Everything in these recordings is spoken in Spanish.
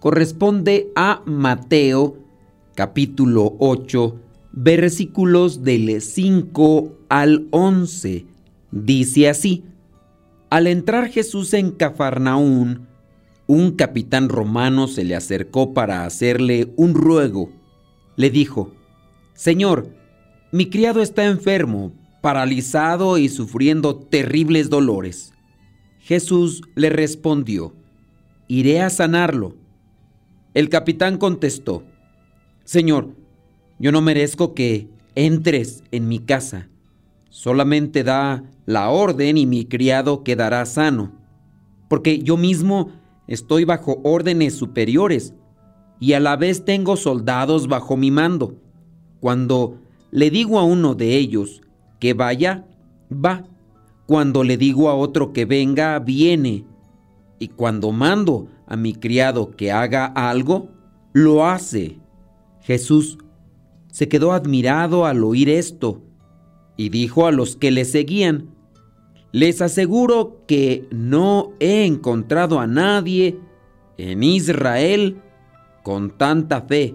corresponde a Mateo capítulo 8 versículos del 5 al 11. Dice así, al entrar Jesús en Cafarnaún, un capitán romano se le acercó para hacerle un ruego. Le dijo, Señor, mi criado está enfermo, paralizado y sufriendo terribles dolores. Jesús le respondió, Iré a sanarlo. El capitán contestó, Señor, yo no merezco que entres en mi casa. Solamente da la orden y mi criado quedará sano, porque yo mismo estoy bajo órdenes superiores y a la vez tengo soldados bajo mi mando. Cuando le digo a uno de ellos que vaya, va. Cuando le digo a otro que venga, viene. Y cuando mando a mi criado que haga algo, lo hace. Jesús se quedó admirado al oír esto y dijo a los que le seguían, les aseguro que no he encontrado a nadie en Israel con tanta fe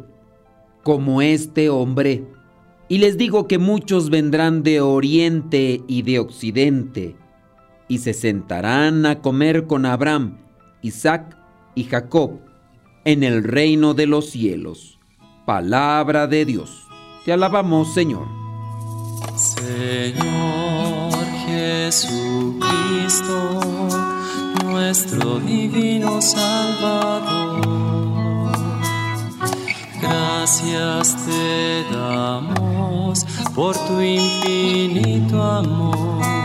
como este hombre. Y les digo que muchos vendrán de oriente y de occidente y se sentarán a comer con Abraham, Isaac y Jacob en el reino de los cielos. Palabra de Dios. Te alabamos, Señor. Señor Jesucristo, nuestro divino Salvador. Gracias te damos por tu infinito amor.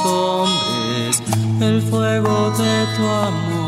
hombres el fuego de tu amor.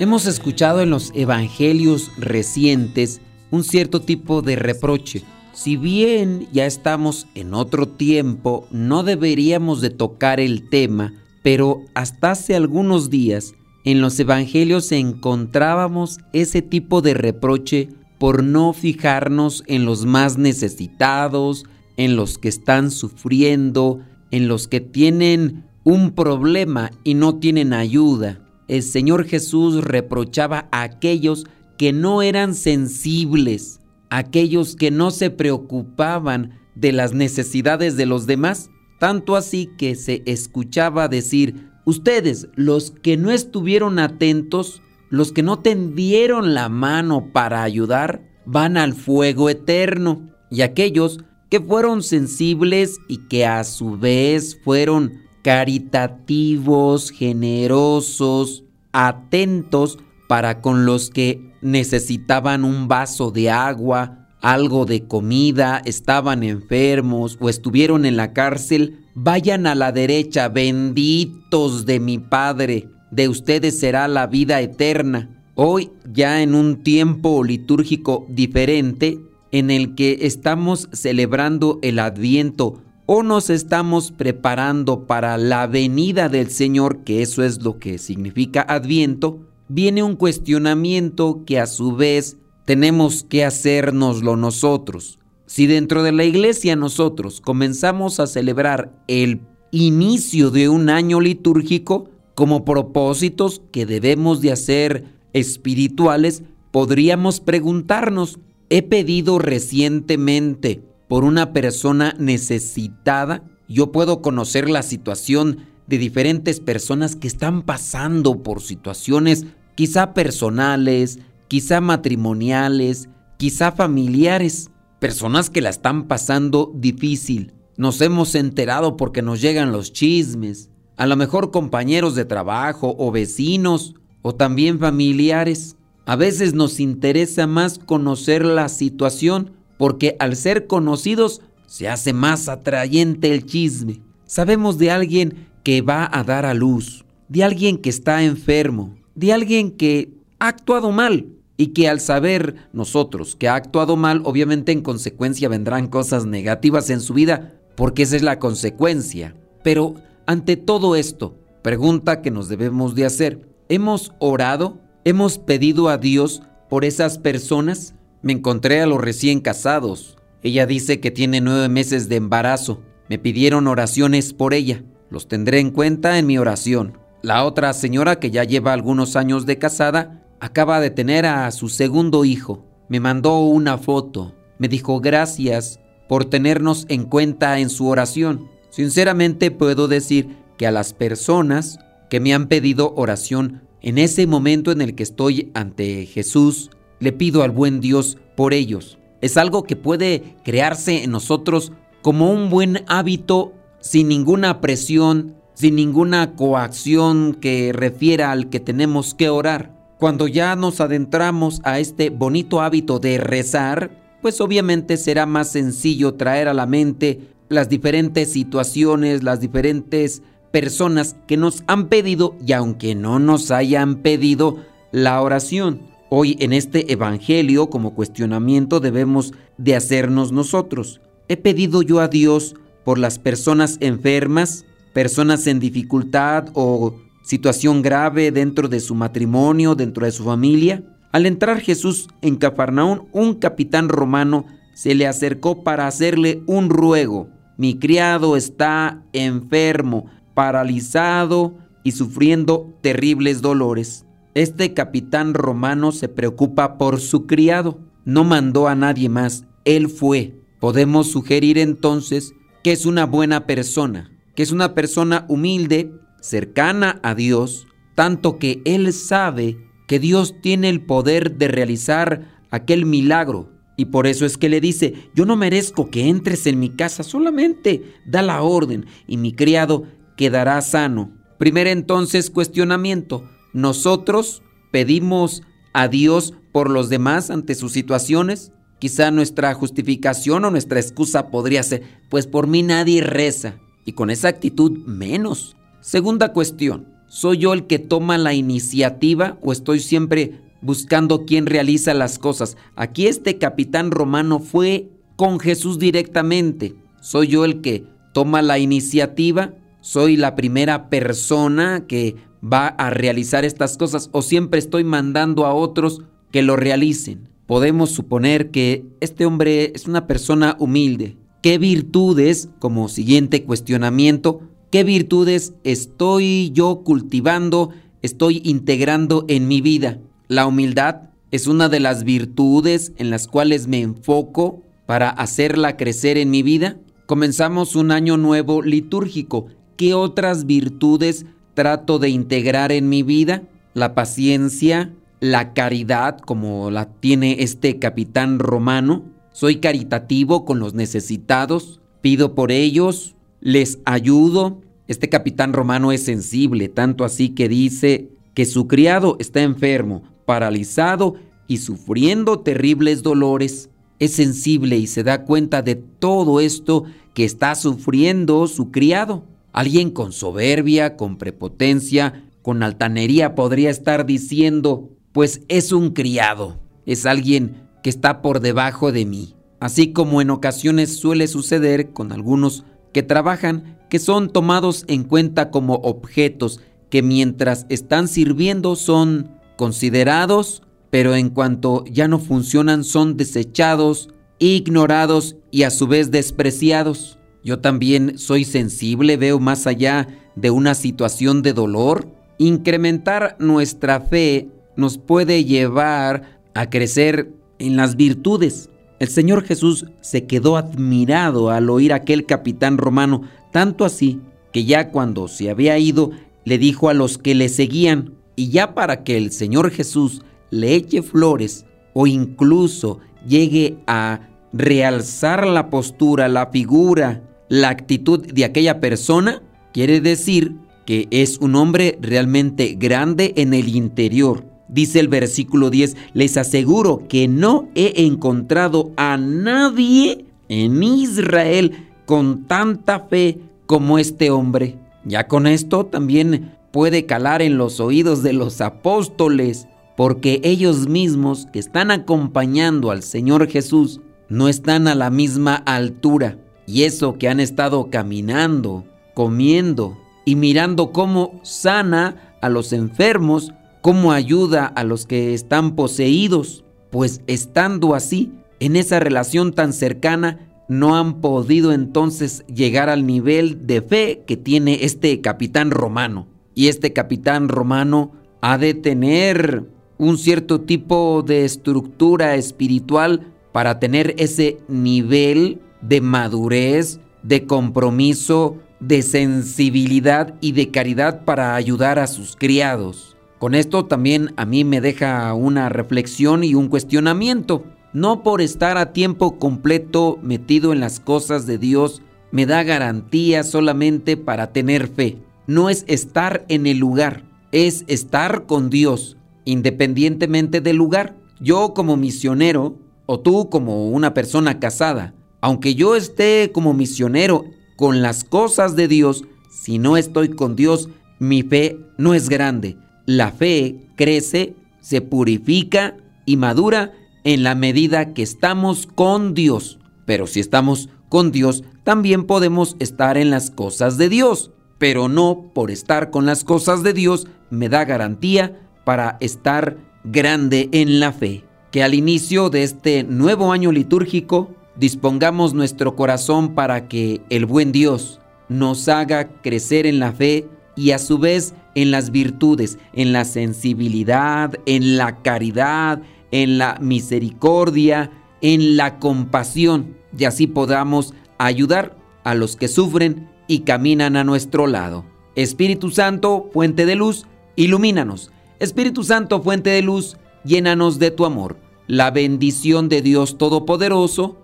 Hemos escuchado en los evangelios recientes un cierto tipo de reproche. Si bien ya estamos en otro tiempo, no deberíamos de tocar el tema, pero hasta hace algunos días en los evangelios encontrábamos ese tipo de reproche por no fijarnos en los más necesitados, en los que están sufriendo, en los que tienen un problema y no tienen ayuda. El Señor Jesús reprochaba a aquellos que no eran sensibles, aquellos que no se preocupaban de las necesidades de los demás, tanto así que se escuchaba decir, ustedes, los que no estuvieron atentos, los que no tendieron la mano para ayudar, van al fuego eterno, y aquellos que fueron sensibles y que a su vez fueron caritativos, generosos, atentos para con los que necesitaban un vaso de agua, algo de comida, estaban enfermos o estuvieron en la cárcel, vayan a la derecha, benditos de mi Padre, de ustedes será la vida eterna. Hoy, ya en un tiempo litúrgico diferente, en el que estamos celebrando el adviento o nos estamos preparando para la venida del Señor, que eso es lo que significa adviento, viene un cuestionamiento que a su vez tenemos que hacérnoslo nosotros. Si dentro de la iglesia nosotros comenzamos a celebrar el inicio de un año litúrgico como propósitos que debemos de hacer espirituales, podríamos preguntarnos, he pedido recientemente por una persona necesitada, yo puedo conocer la situación de diferentes personas que están pasando por situaciones quizá personales, quizá matrimoniales, quizá familiares, personas que la están pasando difícil. Nos hemos enterado porque nos llegan los chismes, a lo mejor compañeros de trabajo o vecinos o también familiares. A veces nos interesa más conocer la situación porque al ser conocidos se hace más atrayente el chisme. Sabemos de alguien que va a dar a luz, de alguien que está enfermo, de alguien que ha actuado mal y que al saber nosotros que ha actuado mal, obviamente en consecuencia vendrán cosas negativas en su vida, porque esa es la consecuencia. Pero ante todo esto, pregunta que nos debemos de hacer, ¿hemos orado? ¿Hemos pedido a Dios por esas personas? Me encontré a los recién casados. Ella dice que tiene nueve meses de embarazo. Me pidieron oraciones por ella. Los tendré en cuenta en mi oración. La otra señora que ya lleva algunos años de casada acaba de tener a su segundo hijo. Me mandó una foto. Me dijo gracias por tenernos en cuenta en su oración. Sinceramente puedo decir que a las personas que me han pedido oración en ese momento en el que estoy ante Jesús, le pido al buen Dios por ellos. Es algo que puede crearse en nosotros como un buen hábito sin ninguna presión, sin ninguna coacción que refiera al que tenemos que orar. Cuando ya nos adentramos a este bonito hábito de rezar, pues obviamente será más sencillo traer a la mente las diferentes situaciones, las diferentes personas que nos han pedido y aunque no nos hayan pedido la oración. Hoy en este Evangelio como cuestionamiento debemos de hacernos nosotros. ¿He pedido yo a Dios por las personas enfermas? personas en dificultad o situación grave dentro de su matrimonio, dentro de su familia. Al entrar Jesús en Cafarnaún, un capitán romano se le acercó para hacerle un ruego. Mi criado está enfermo, paralizado y sufriendo terribles dolores. Este capitán romano se preocupa por su criado. No mandó a nadie más, él fue. Podemos sugerir entonces que es una buena persona que es una persona humilde, cercana a Dios, tanto que él sabe que Dios tiene el poder de realizar aquel milagro. Y por eso es que le dice, yo no merezco que entres en mi casa, solamente da la orden y mi criado quedará sano. Primer entonces cuestionamiento, nosotros pedimos a Dios por los demás ante sus situaciones. Quizá nuestra justificación o nuestra excusa podría ser, pues por mí nadie reza y con esa actitud menos. Segunda cuestión, ¿soy yo el que toma la iniciativa o estoy siempre buscando quién realiza las cosas? Aquí este capitán romano fue con Jesús directamente. ¿Soy yo el que toma la iniciativa? ¿Soy la primera persona que va a realizar estas cosas o siempre estoy mandando a otros que lo realicen? Podemos suponer que este hombre es una persona humilde, ¿Qué virtudes, como siguiente cuestionamiento, qué virtudes estoy yo cultivando, estoy integrando en mi vida? La humildad es una de las virtudes en las cuales me enfoco para hacerla crecer en mi vida. Comenzamos un año nuevo litúrgico. ¿Qué otras virtudes trato de integrar en mi vida? La paciencia, la caridad, como la tiene este capitán romano, soy caritativo con los necesitados, pido por ellos, les ayudo. Este capitán romano es sensible, tanto así que dice que su criado está enfermo, paralizado y sufriendo terribles dolores. Es sensible y se da cuenta de todo esto que está sufriendo su criado. Alguien con soberbia, con prepotencia, con altanería podría estar diciendo, pues es un criado, es alguien que está por debajo de mí, así como en ocasiones suele suceder con algunos que trabajan que son tomados en cuenta como objetos que mientras están sirviendo son considerados, pero en cuanto ya no funcionan son desechados, ignorados y a su vez despreciados. Yo también soy sensible, veo más allá de una situación de dolor. Incrementar nuestra fe nos puede llevar a crecer en las virtudes. El Señor Jesús se quedó admirado al oír aquel capitán romano, tanto así que ya cuando se había ido le dijo a los que le seguían, y ya para que el Señor Jesús le eche flores o incluso llegue a realzar la postura, la figura, la actitud de aquella persona, quiere decir que es un hombre realmente grande en el interior. Dice el versículo 10, les aseguro que no he encontrado a nadie en Israel con tanta fe como este hombre. Ya con esto también puede calar en los oídos de los apóstoles, porque ellos mismos que están acompañando al Señor Jesús no están a la misma altura. Y eso que han estado caminando, comiendo y mirando cómo sana a los enfermos, cómo ayuda a los que están poseídos, pues estando así, en esa relación tan cercana, no han podido entonces llegar al nivel de fe que tiene este capitán romano. Y este capitán romano ha de tener un cierto tipo de estructura espiritual para tener ese nivel de madurez, de compromiso, de sensibilidad y de caridad para ayudar a sus criados. Con esto también a mí me deja una reflexión y un cuestionamiento no por estar a tiempo completo metido en las cosas de Dios me da garantía solamente para tener fe. No es estar en el lugar, es estar con Dios, independientemente del lugar. Yo como misionero, o tú como una persona casada, aunque yo esté como misionero con las cosas de Dios, si no estoy con Dios, mi fe no es grande. La fe crece, se purifica y madura en la medida que estamos con Dios. Pero si estamos con Dios, también podemos estar en las cosas de Dios. Pero no por estar con las cosas de Dios me da garantía para estar grande en la fe. Que al inicio de este nuevo año litúrgico dispongamos nuestro corazón para que el buen Dios nos haga crecer en la fe y a su vez en las virtudes, en la sensibilidad, en la caridad, en la misericordia, en la compasión, y así podamos ayudar a los que sufren y caminan a nuestro lado. Espíritu Santo, fuente de luz, ilumínanos. Espíritu Santo, fuente de luz, llénanos de tu amor. La bendición de Dios Todopoderoso,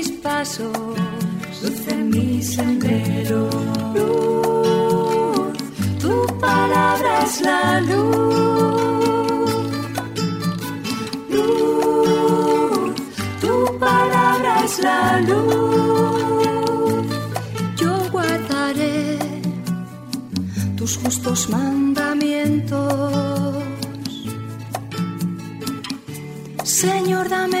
pasos, luz en mi sendero. Luz, tu palabra es la luz la luz. Yo guardaré tus justos mandamientos. Señor, dame